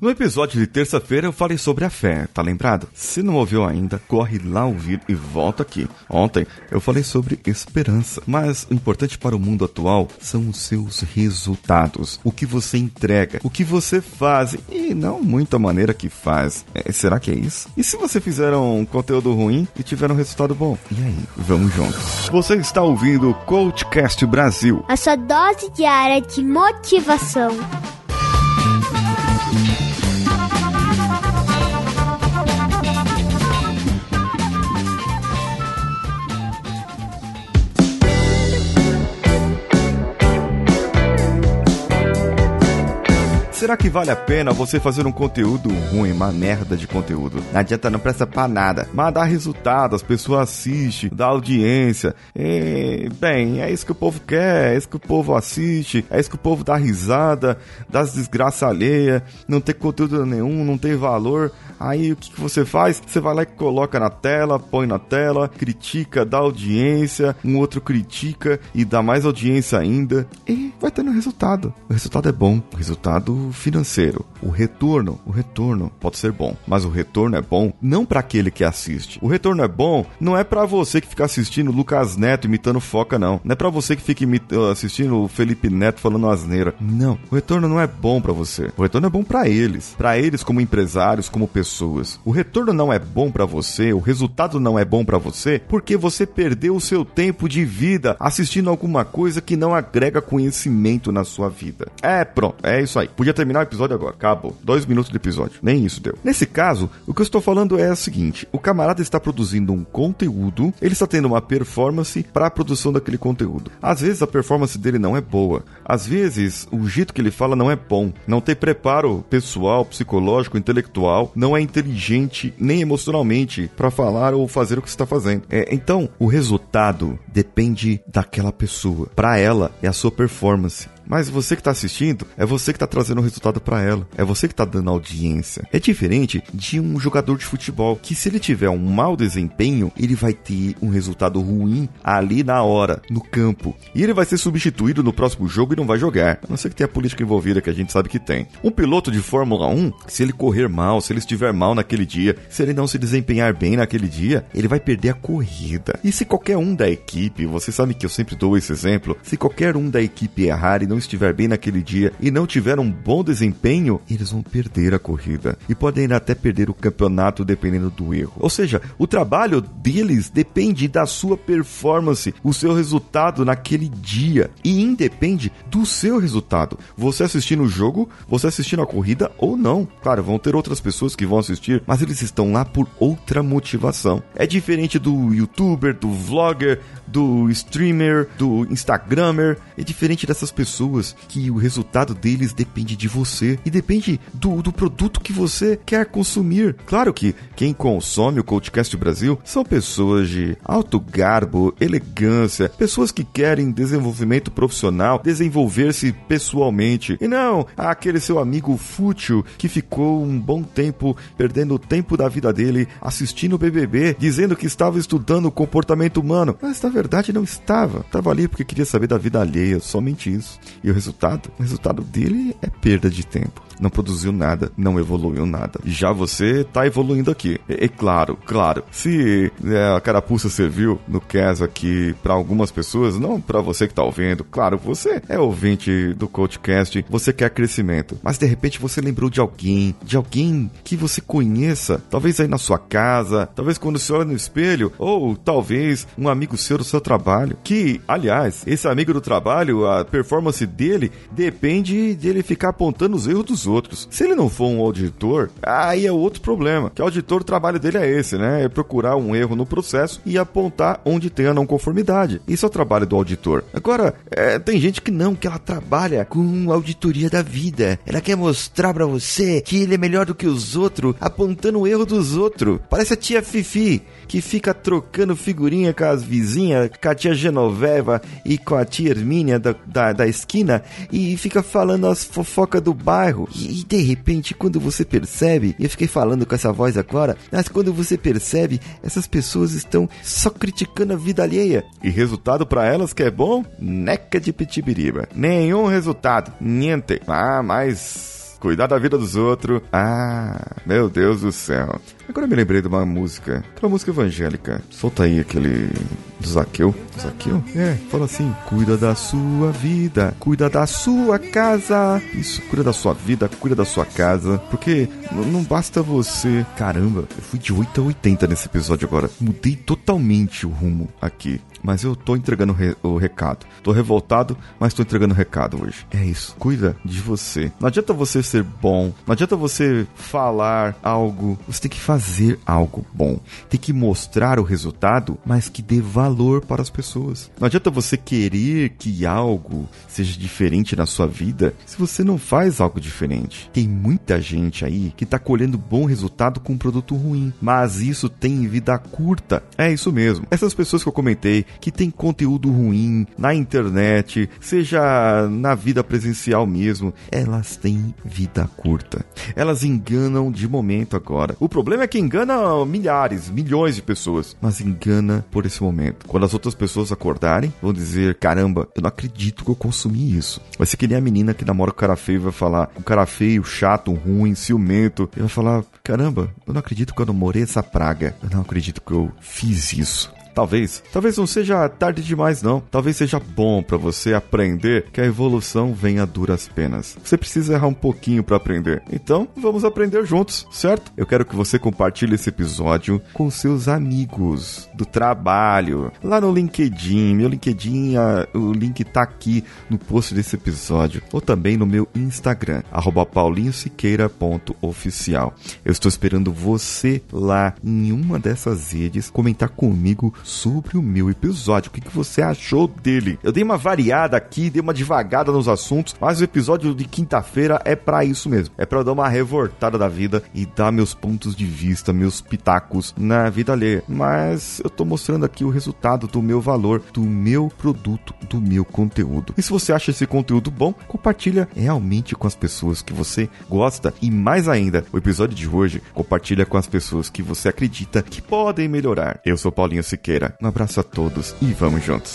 No episódio de terça-feira eu falei sobre a fé, tá lembrado? Se não ouviu ainda, corre lá ouvir e volta aqui. Ontem eu falei sobre esperança, mas o importante para o mundo atual são os seus resultados, o que você entrega, o que você faz e não muita maneira que faz. É, será que é isso? E se você fizer um conteúdo ruim e tiver um resultado bom? E aí, vamos juntos. Você está ouvindo o Coachcast Brasil. A sua dose diária de motivação. Será que vale a pena você fazer um conteúdo ruim, uma merda de conteúdo? Não adianta, não presta pra nada. Mas dá resultado, as pessoas assistem, dá audiência. E, bem, é isso que o povo quer, é isso que o povo assiste, é isso que o povo dá risada, das desgraças alheias, não tem conteúdo nenhum, não tem valor. Aí o que, que você faz? Você vai lá e coloca na tela, põe na tela, critica, dá audiência, um outro critica e dá mais audiência ainda. E vai tendo resultado. O resultado é bom. O resultado financeiro. O retorno, o retorno pode ser bom, mas o retorno é bom não para aquele que assiste. O retorno é bom não é para você que fica assistindo Lucas Neto imitando foca não. Não é para você que fica assistindo o Felipe Neto falando asneira. Não, o retorno não é bom para você. O retorno é bom para eles, para eles como empresários, como pessoas. O retorno não é bom para você, o resultado não é bom para você porque você perdeu o seu tempo de vida assistindo alguma coisa que não agrega conhecimento na sua vida. É, pronto, é isso aí. Podia ter terminar o episódio agora. Acabou. Dois minutos de episódio. Nem isso deu. Nesse caso, o que eu estou falando é o seguinte: o camarada está produzindo um conteúdo, ele está tendo uma performance para a produção daquele conteúdo. Às vezes a performance dele não é boa. Às vezes o jeito que ele fala não é bom. Não tem preparo pessoal, psicológico, intelectual, não é inteligente nem emocionalmente para falar ou fazer o que está fazendo. É, então, o resultado depende daquela pessoa. Para ela é a sua performance. Mas você que está assistindo, é você que está trazendo o resultado para ela. É você que está dando audiência. É diferente de um jogador de futebol que se ele tiver um mau desempenho, ele vai ter um resultado ruim ali na hora, no campo. E ele vai ser substituído no próximo jogo e não vai jogar. A não ser que tenha política envolvida, que a gente sabe que tem. Um piloto de Fórmula 1, se ele correr mal, se ele estiver mal naquele dia, se ele não se desempenhar bem naquele dia, ele vai perder a corrida. E se qualquer um da equipe, você sabe que eu sempre dou esse exemplo, se qualquer um da equipe errar e não estiver bem naquele dia e não tiver um bom desempenho, eles vão perder a corrida e podem até perder o campeonato dependendo do erro. Ou seja, o trabalho deles depende da sua performance, o seu resultado naquele dia e independe do seu resultado. Você assistindo o jogo, você assistindo a corrida ou não. Claro, vão ter outras pessoas que vão assistir, mas eles estão lá por outra motivação. É diferente do youtuber, do vlogger, do streamer, do instagrammer. É diferente dessas pessoas que o resultado deles depende de você e depende do, do produto que você quer consumir. Claro que quem consome o Coachcast Brasil são pessoas de alto garbo, elegância, pessoas que querem desenvolvimento profissional, desenvolver-se pessoalmente. E não aquele seu amigo fútil que ficou um bom tempo perdendo o tempo da vida dele assistindo o BBB, dizendo que estava estudando o comportamento humano. Mas na verdade não estava. Estava ali porque queria saber da vida alheia, somente isso. E o resultado? O resultado dele é perda de tempo não produziu nada, não evoluiu nada. Já você tá evoluindo aqui. É, claro, claro. Se é, a carapuça serviu, no caso aqui, para algumas pessoas, não para você que tá ouvindo, claro, você é ouvinte do CoachCast, você quer crescimento, mas de repente você lembrou de alguém, de alguém que você conheça, talvez aí na sua casa, talvez quando você olha no espelho, ou talvez um amigo seu do seu trabalho, que, aliás, esse amigo do trabalho, a performance dele depende de ele ficar apontando os erros dos outros. Se ele não for um auditor, aí é outro problema. Que o auditor, o trabalho dele é esse, né? É procurar um erro no processo e apontar onde tem a não conformidade. Isso é o trabalho do auditor. Agora, é, tem gente que não, que ela trabalha com auditoria da vida. Ela quer mostrar para você que ele é melhor do que os outros, apontando o erro dos outros. Parece a tia Fifi, que fica trocando figurinha com as vizinhas, com a tia Genoveva e com a tia Hermínia da, da, da esquina, e fica falando as fofocas do bairro. E, e, de repente, quando você percebe, eu fiquei falando com essa voz agora, mas quando você percebe, essas pessoas estão só criticando a vida alheia. E resultado para elas que é bom? Neca de pitibiriba. Nenhum resultado. Niente. Ah, mas cuidar da vida dos outros. Ah, meu Deus do céu. Agora eu me lembrei de uma música, aquela música evangélica. Solta aí aquele do Zaqueu. Zaqueu? É, fala assim: cuida da sua vida, cuida da sua casa. Isso, cuida da sua vida, cuida da sua casa. Porque não basta você. Caramba, eu fui de 8 a 80 nesse episódio agora. Mudei totalmente o rumo aqui mas eu tô entregando re o recado. Tô revoltado, mas tô entregando o recado hoje. É isso. Cuida de você. Não adianta você ser bom, não adianta você falar algo. Você tem que fazer algo bom. Tem que mostrar o resultado, mas que dê valor para as pessoas. Não adianta você querer que algo seja diferente na sua vida se você não faz algo diferente. Tem muita gente aí que tá colhendo bom resultado com um produto ruim, mas isso tem vida curta. É isso mesmo. Essas pessoas que eu comentei que tem conteúdo ruim na internet, seja na vida presencial mesmo, elas têm vida curta. Elas enganam de momento agora. O problema é que engana milhares, milhões de pessoas, mas engana por esse momento. Quando as outras pessoas acordarem, vão dizer: caramba, eu não acredito que eu consumi isso. Vai ser que nem a menina que namora com o cara feio vai falar: o cara feio, chato, ruim, ciumento. E vai falar: caramba, eu não acredito que eu namorei essa praga. Eu não acredito que eu fiz isso. Talvez, talvez não seja tarde demais não. Talvez seja bom para você aprender que a evolução vem a duras penas. Você precisa errar um pouquinho para aprender. Então, vamos aprender juntos, certo? Eu quero que você compartilhe esse episódio com seus amigos do trabalho, lá no LinkedIn. Meu LinkedIn, a, o link tá aqui no post desse episódio, ou também no meu Instagram, paulinhosiqueira.oficial. Eu estou esperando você lá em uma dessas redes comentar comigo sobre o meu episódio. O que, que você achou dele? Eu dei uma variada aqui, dei uma devagada nos assuntos, mas o episódio de quinta-feira é para isso mesmo. É para dar uma revoltada da vida e dar meus pontos de vista, meus pitacos na vida alheia. Mas eu tô mostrando aqui o resultado do meu valor, do meu produto, do meu conteúdo. E se você acha esse conteúdo bom, compartilha realmente com as pessoas que você gosta e mais ainda, o episódio de hoje compartilha com as pessoas que você acredita que podem melhorar. Eu sou Paulinho Siqueira Siqueira. Um abraço a todos e vamos juntos.